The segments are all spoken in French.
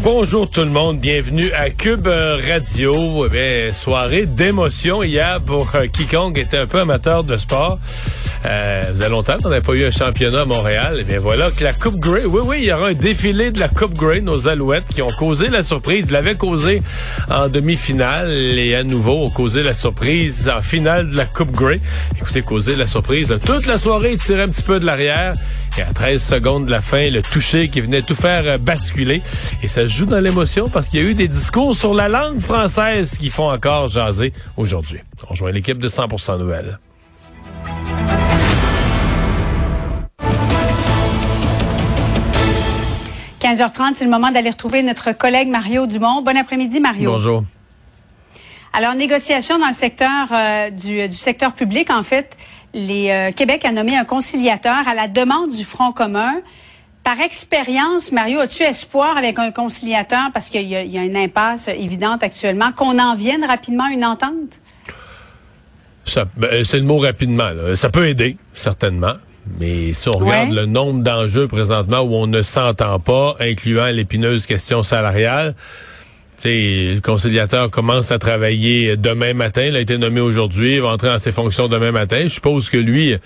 Bonjour tout le monde, bienvenue à Cube Radio. Eh soirée d'émotion hier pour euh, quiconque était un peu amateur de sport. Euh, vous avez longtemps qu'on n'a pas eu un championnat à Montréal. Et bien voilà que la Coupe Grey, oui, oui, il y aura un défilé de la Coupe Grey, nos Alouettes qui ont causé la surprise. L'avaient causé en demi-finale et à nouveau ont causé la surprise en finale de la Coupe Grey. Écoutez, causé la surprise. toute la soirée, ils un petit peu de l'arrière. Et à 13 secondes de la fin, le toucher qui venait tout faire euh, basculer. Et ça joue dans l'émotion parce qu'il y a eu des discours sur la langue française qui font encore jaser aujourd'hui. On rejoint l'équipe de 100% Nouvelles. 15h30, c'est le moment d'aller retrouver notre collègue Mario Dumont. Bon après-midi, Mario. Bonjour. Alors, négociation dans le secteur euh, du, du, secteur public, en fait, les euh, Québec a nommé un conciliateur à la demande du Front commun. Par expérience, Mario, as-tu espoir avec un conciliateur, parce qu'il y, y, a une impasse évidente actuellement, qu'on en vienne rapidement à une entente? Ben, c'est le mot rapidement. Là. Ça peut aider, certainement. Mais si on regarde le nombre d'enjeux présentement où on ne s'entend pas, incluant l'épineuse question salariale, le conciliateur commence à travailler demain matin. Il a été nommé aujourd'hui, il va entrer dans ses fonctions demain matin. Je suppose que lui,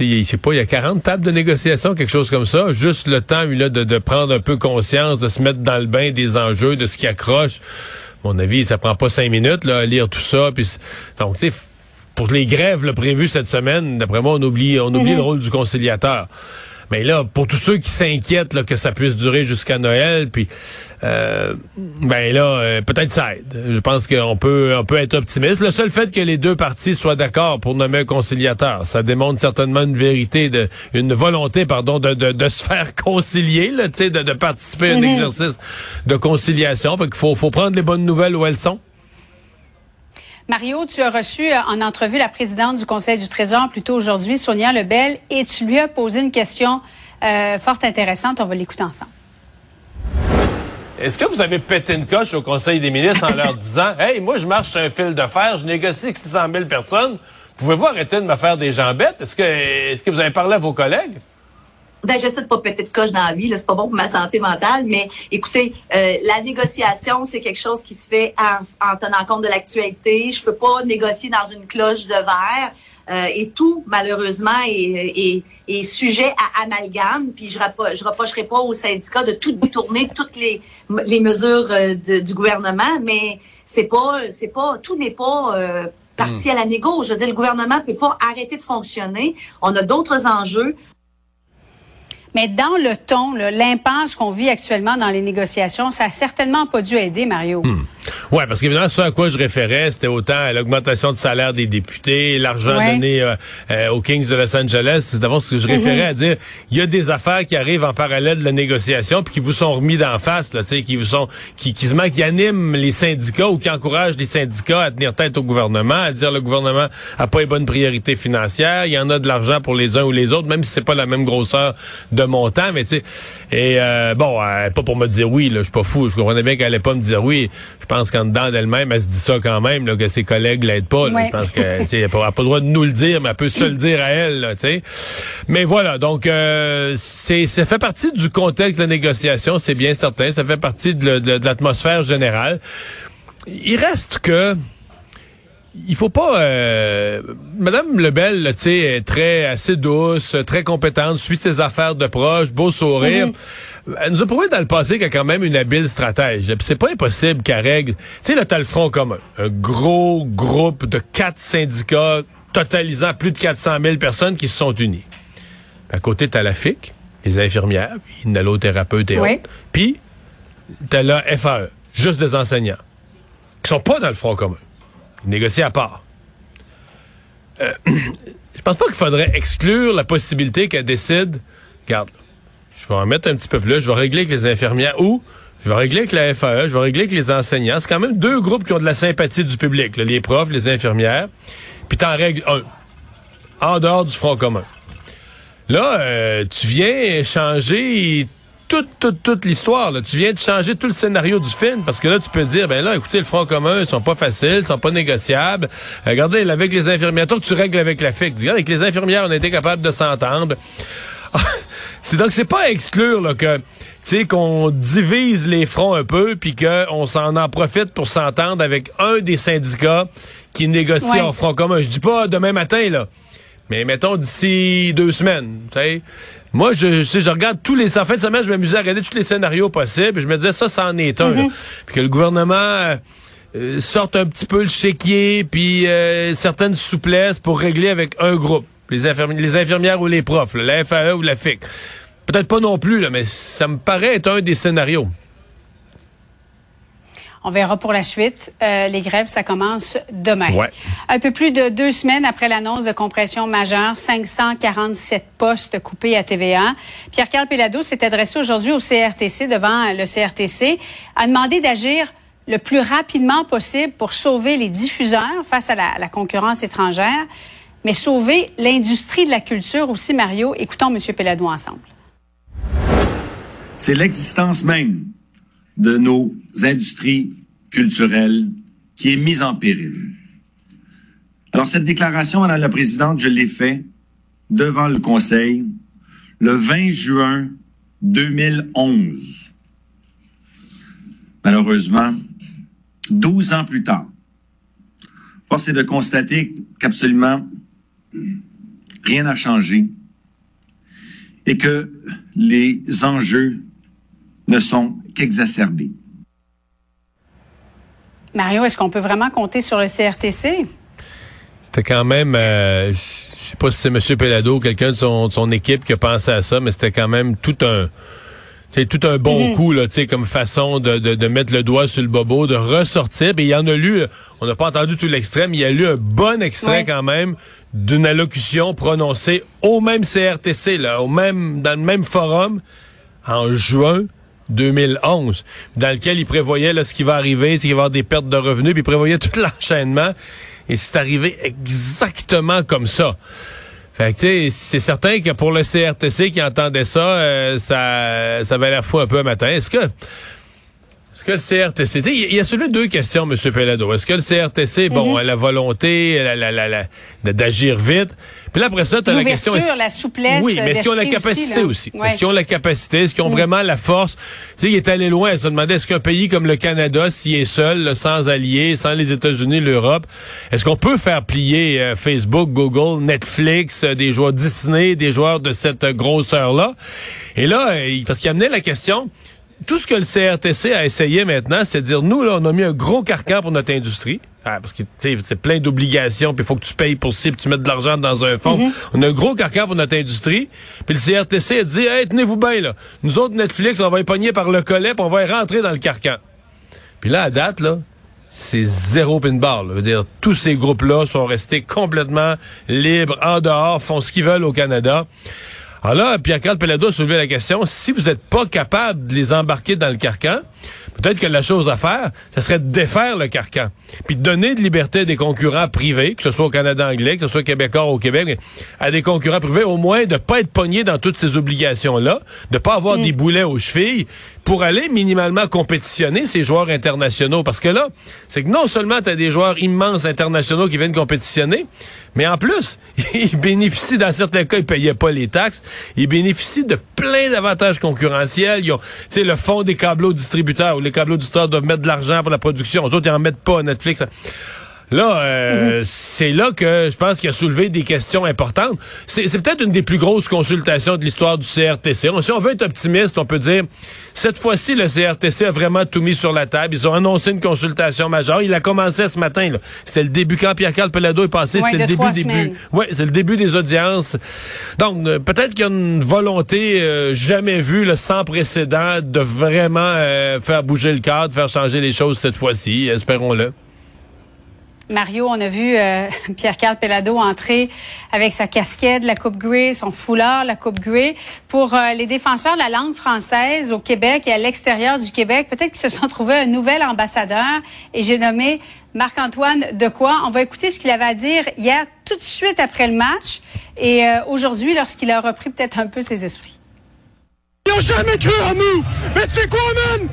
il sais pas, il y a 40 tables de négociation, quelque chose comme ça. Juste le temps, lui, là, de, de prendre un peu conscience, de se mettre dans le bain des enjeux, de ce qui accroche. À mon avis, ça prend pas cinq minutes là, à lire tout ça. Puis, donc, tu sais, pour les grèves là, prévues cette semaine, d'après moi, on oublie, on oublie mhm. le rôle du conciliateur. Mais là, pour tous ceux qui s'inquiètent que ça puisse durer jusqu'à Noël, puis euh, ben là, euh, peut-être ça aide. Je pense qu'on peut, on peut être optimiste. Le seul fait que les deux parties soient d'accord pour nommer un conciliateur, ça démontre certainement une vérité, de, une volonté, pardon, de, de, de se faire concilier, là, de, de participer à un mhm. exercice de conciliation. Fait qu'il faut, faut prendre les bonnes nouvelles où elles sont. Mario, tu as reçu euh, en entrevue la présidente du Conseil du Trésor plus tôt aujourd'hui, Sonia Lebel, et tu lui as posé une question euh, fort intéressante. On va l'écouter ensemble. Est-ce que vous avez pété une coche au Conseil des ministres en leur disant Hey, moi, je marche sur un fil de fer, je négocie avec 600 000 personnes. Pouvez-vous arrêter de me faire des jambettes? Est-ce que, est-ce que vous avez parlé à vos collègues? Ben, j'essaie de pas péter de coche dans la vie, c'est pas bon pour ma santé mentale, mais écoutez, euh, la négociation, c'est quelque chose qui se fait en, tenant compte de l'actualité. Je peux pas négocier dans une cloche de verre. Euh, et tout, malheureusement, est, est, sujet à amalgame. Puis je ne je reprocherai pas aux syndicats de tout détourner, toutes les, les mesures euh, du gouvernement, mais c'est pas, c'est pas, tout n'est pas euh, parti hmm. à la négo. Je veux dire, le gouvernement peut pas arrêter de fonctionner. On a d'autres enjeux. Mais dans le ton, l'impasse qu'on vit actuellement dans les négociations, ça a certainement pas dû aider, Mario. Hmm. Ouais, parce qu'évidemment, ce à quoi je référais, c'était autant à l'augmentation de salaire des députés, l'argent donné euh, euh, aux Kings de Los Angeles. C'est d'abord ce que je référais mm-hmm. à dire. Il y a des affaires qui arrivent en parallèle de la négociation, puis qui vous sont remis d'en face, là, qui vous sont, qui, qui se qui animent les syndicats ou qui encouragent les syndicats à tenir tête au gouvernement, à dire le gouvernement a pas les bonnes priorités financières, il y en a de l'argent pour les uns ou les autres, même si c'est pas la même grosseur de montant, mais tu sais. Et euh, bon, pas pour me dire oui, là, je suis pas fou, je comprenais bien qu'elle allait pas me dire oui. Je pense qu'en dedans d'elle-même, elle se dit ça quand même, là, que ses collègues l'aident pas. Je pense qu'elle n'a pas, pas le droit de nous le dire, mais elle peut se le dire à elle. Là, mais voilà, donc euh, c'est ça fait partie du contexte de la négociation, c'est bien certain. Ça fait partie de, l'atmosphère générale. Il reste que il faut pas. Euh, Madame Lebel, tu sais, est très assez douce, très compétente, suit ses affaires de proche, beau sourire. Mhm. Elle nous a prouvé dans le passé qu'elle a quand même une habile stratège. C'est pas impossible qu'elle règle. Tu sais, là, t'as le Front commun. Un gros groupe de quatre syndicats totalisant plus de 400 000 personnes qui se sont unis. À côté, t'as la FIC, les infirmières, puis thérapeute et autres. Puis, t'as la FAE, juste des enseignants, qui sont pas dans le Front commun. Ils négocient à part. Euh, je pense pas qu'il faudrait exclure la possibilité qu'elle décide, regarde, je vais en mettre un petit peu plus, je vais régler avec les infirmières ou je vais régler avec la FAE, je vais régler avec les enseignants. C'est quand même deux groupes qui ont de la sympathie du public, les profs, les infirmières. puis t'en règles un, en dehors du Front commun. Là, euh, tu viens changer toute, toute, toute l'histoire. Tu viens de changer tout le scénario du film parce que là, tu peux dire, ben là, écoutez, le Front commun, ils sont pas faciles, ils sont pas négociables. regardez, avec les infirmières, toi, tu règles avec la FIC. Avec les infirmières, on a été capable de s'entendre. c'est donc, c'est pas à exclure là, que tu sais, qu'on divise les fronts un peu, puis qu'on s'en en profite pour s'entendre avec un des syndicats qui négocie en front commun. Je dis pas demain matin, là. Mais mettons d'ici deux semaines, tu sais. Moi, je, je, je regarde tous les... En fin de semaine, je m'amusais à regarder tous les scénarios possibles. je me disais, ça, ça en est un. Mm-hmm. Puis que le gouvernement euh, sorte un petit peu le chéquier, puis euh, certaines souplesses pour régler avec un groupe. Les, infirmières, les infirmières ou les profs, la FAE ou la FIC. Peut-être pas non plus, là, mais ça me paraît être un des scénarios. On verra pour la suite. Euh, les grèves, ça commence demain. Un peu plus de deux semaines après l'annonce de compression majeure, 547 postes coupés à TVA. Pierre-Carl Pellado s'est adressé aujourd'hui au CRTC devant le CRTC, a demandé d'agir le plus rapidement possible pour sauver les diffuseurs face à la, la concurrence étrangère, mais sauver l'industrie de la culture aussi, Mario. Écoutons M. Pellado ensemble. C'est l'existence même de nos industries culturelles qui est mise en péril. Alors cette déclaration, Madame la Présidente, je l'ai faite devant le Conseil le 20 juin 2011. Malheureusement, 12 ans plus tard, force est de constater qu'absolument rien n'a changé et que les enjeux ne sont qu'exacerbés. Mario, est-ce qu'on peut vraiment compter sur le CRTC? C'était quand même, euh, je sais pas si c'est M. Pelado ou quelqu'un de son, de son équipe qui a pensé à ça, mais c'était quand même tout un c'est tout un bon mhm. coup là, tu sais, comme façon de, de, de, mettre le doigt sur le bobo, de ressortir. Et il y en a lu, on n'a pas entendu tout l'extrait, mais il y a lu un bon extrait quand même d'une allocution prononcée au même CRTC, là, au même dans le même forum en juin 2011, dans lequel il prévoyait là, ce qui va arriver, qu'il va y avoir des pertes de revenus, puis il prévoyait tout l'enchaînement. Et c'est arrivé exactement comme ça. Fait que, c'est certain que pour le CRTC qui entendait ça, euh, ça, ça avait la foi un peu un matin. Est-ce que, est-ce que le CRTC, il y, a celui deux questions, M. Pellado. Est-ce que le CRTC, bon, mhm. a la volonté la, la, la, d'agir vite? Puis là, après ça, tu as la question. la souplesse. Oui, mais est-ce qu'ils ont la capacité aussi? Est-ce qu'ils ont la capacité? Est-ce qu'ils ont vraiment la force? Tu sais, il est allé loin. Il se demandait est-ce qu'un pays comme le Canada, s'il est seul, sans alliés, sans les États-Unis, l'Europe, est-ce qu'on peut faire plier euh, Facebook, Google, Netflix, euh, des joueurs Disney, des joueurs de cette grosseur-là? Et là, euh, parce qu'il amenait la question, tout ce que le CRTC a essayé maintenant, c'est de dire, nous, là, on a mis un gros carcan pour notre industrie. Ah, parce que c'est plein d'obligations, puis il faut que tu payes pour ça, puis tu mettes de l'argent dans un fonds. Mm-hmm. On a un gros carcan pour notre industrie. Puis le CRTC a dit hey, tenez-vous bien là. Nous autres Netflix, on va y pogner par le collet, puis on va y rentrer dans le carcan. Puis là, à date, là, c'est zéro pinball. Je veux dire, tous ces groupes-là sont restés complètement libres, en dehors, font ce qu'ils veulent au Canada. Alors là, Pierre-Carl Pelado a soulevé la question, si vous n'êtes pas capable de les embarquer dans le carcan, peut-être que la chose à faire, ce serait de défaire le carcan, puis de donner de liberté à des concurrents privés, que ce soit au Canada anglais, que ce soit québécois au Québec, à des concurrents privés, au moins de pas être pognés dans toutes ces obligations-là, de pas avoir mm. des boulets aux chevilles, pour aller minimalement compétitionner ces joueurs internationaux. Parce que là, c'est que non seulement tu as des joueurs immenses internationaux qui viennent compétitionner, mais en plus, ils bénéficient, dans certains cas, ils payaient pas les taxes, ils bénéficient de plein d'avantages concurrentiels. Ils ont, tu sais, le fonds des câbleaux distributeurs, les câbleaux distributeurs doivent mettre de l'argent pour la production. Les autres, ils en mettent pas, Netflix. Là, euh, c'est là que je pense qu'il a soulevé des questions importantes. C'est peut-être une des plus grosses consultations de l'histoire du CRTC. Si on veut être optimiste, on peut dire, cette fois-ci, le CRTC a vraiment tout mis sur la table. Ils ont annoncé une consultation majeure. Il a commencé ce matin. C'était le début, quand Pierre-Carl Pelado est passé, c'était le début, c'est le début des audiences. Donc, euh, peut-être qu'il y a une volonté euh, jamais vue, sans précédent, de vraiment faire bouger le cadre, faire changer les choses cette fois-ci. Espérons-le. Mario, on a vu euh, Pierre-Carl Pellado entrer avec sa casquette, la Coupe Grey, son foulard, la Coupe Grey. Pour euh, les défenseurs de la langue française au Québec et à l'extérieur du Québec, peut-être qu'ils se sont trouvés un nouvel ambassadeur et j'ai nommé Marc-Antoine de quoi? On va écouter ce qu'il avait à dire hier, tout de suite après le match, et euh, aujourd'hui, lorsqu'il a repris peut-être un peu ses esprits. Ils n'ont jamais cru en nous! Mais tu sais quoi, man?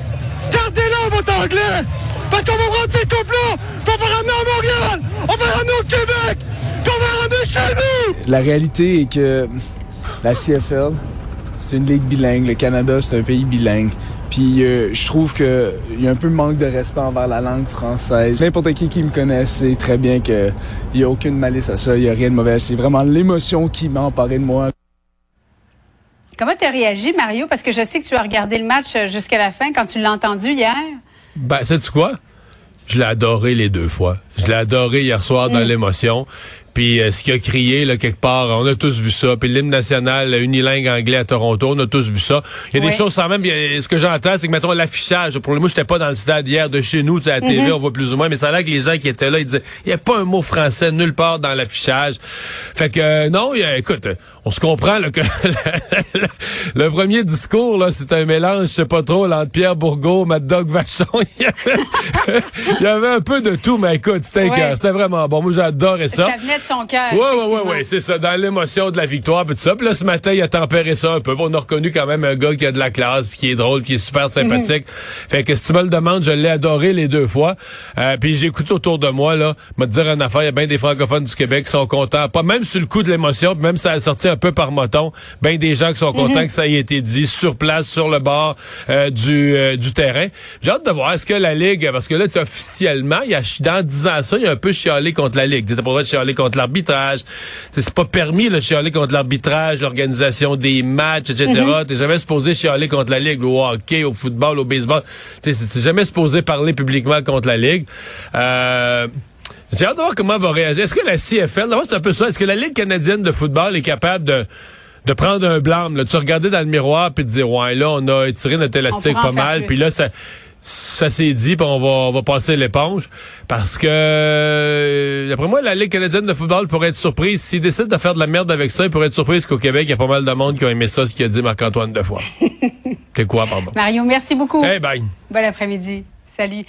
Gardez-la, votre anglais! Parce qu'on va prendre ces coupes-là, puis on va ramener à Montréal! On va ramener au Québec! Puis on va ramener chez nous! La réalité est que la CFL, c'est une ligue bilingue. Le Canada, c'est un pays bilingue. Puis euh, je trouve qu'il y a un peu de manque de respect envers la langue française. N'importe qui qui me connaît sait très bien qu'il n'y a aucune malice à ça, il n'y a rien de mauvais. C'est vraiment l'émotion qui m'a emparé de moi. Comment tu as réagi, Mario? Parce que je sais que tu as regardé le match euh, jusqu'à la fin quand tu l'as entendu hier. Ben, sais-tu quoi? Je l'ai adoré les deux fois. Je l'ai adoré hier soir dans mm. l'émotion. Puis euh, ce qu'il a crié là quelque part, on a tous vu ça. Puis l'hymne national unilingue anglais à Toronto, on a tous vu ça. Il y a des choses sans même. Ce que j'entends, c'est que mettons l'affichage. Pour le moment, j'étais pas dans le stade hier de chez nous, à la TV, mm-hmm. on voit plus ou moins. Mais ça a l'air que les gens qui étaient là, ils disaient, il y a pas un mot français nulle part dans l'affichage. Fait que euh, non, écoute, on se comprend là, que le, premier discours là, c'est un mélange, je sais pas trop, entre Pierre Bourgault, Mad Dog Vachon. il, y avait, un peu de tout, mais écoute, c'était vraiment bon. Moi, j'adorais ça. Ça venait de son cœur. Ouais, ouais, ouais, ouais, c'est ça, dans l'émotion de la victoire, puis tout ça. Puis là, ce matin, il a tempéré ça un peu. On a reconnu quand même un gars qui a de la classe, puis qui est drôle, qui est super sympathique. Mhm. Fait que si tu me le demandes, je l'ai adoré les deux fois. Euh, puis j'écoute autour de moi, là, me dire une affaire, il y a bien des francophones du Québec qui sont contents. Pas même sur le coup de l'émotion, même ça a sorti un peu par moton, ben des gens qui sont contents mhm. que ça ait été dit sur place, sur le bord euh, du, euh, du terrain. J'ai hâte de voir est-ce que la Ligue, parce que là, tu officiellement, il y a, dans 10 ans ça, il y a un peu chialé contre la Ligue. T'étais pas chialer contre l'arbitrage. C'est pas permis de chialer contre l'arbitrage, l'organisation des matchs, etc. Mhm. T'es jamais supposé chialer contre la Ligue, au hockey, au football, au baseball. T'es jamais supposé parler publiquement contre la Ligue. Euh, j'ai hâte de voir comment va réagir. Est-ce que la CFL, c'est un peu ça, est-ce que la Ligue canadienne de football est capable de de prendre un blâme, là, de se regarder dans le miroir puis de dire ouais là on a étiré notre élastique pas mal, puis là ça ça s'est dit, puis on va, on va passer l'éponge. Parce que, d'après moi, la Ligue canadienne de football pourrait être surprise. S'ils décident de faire de la merde avec ça, ils pourraient être surprise qu'au Québec, il y a pas mal de monde qui ont aimé ça, ce qu'a dit Marc-Antoine fois. C'est quoi, pardon? Mario, merci beaucoup. Hey, bye. Bon après-midi. Salut.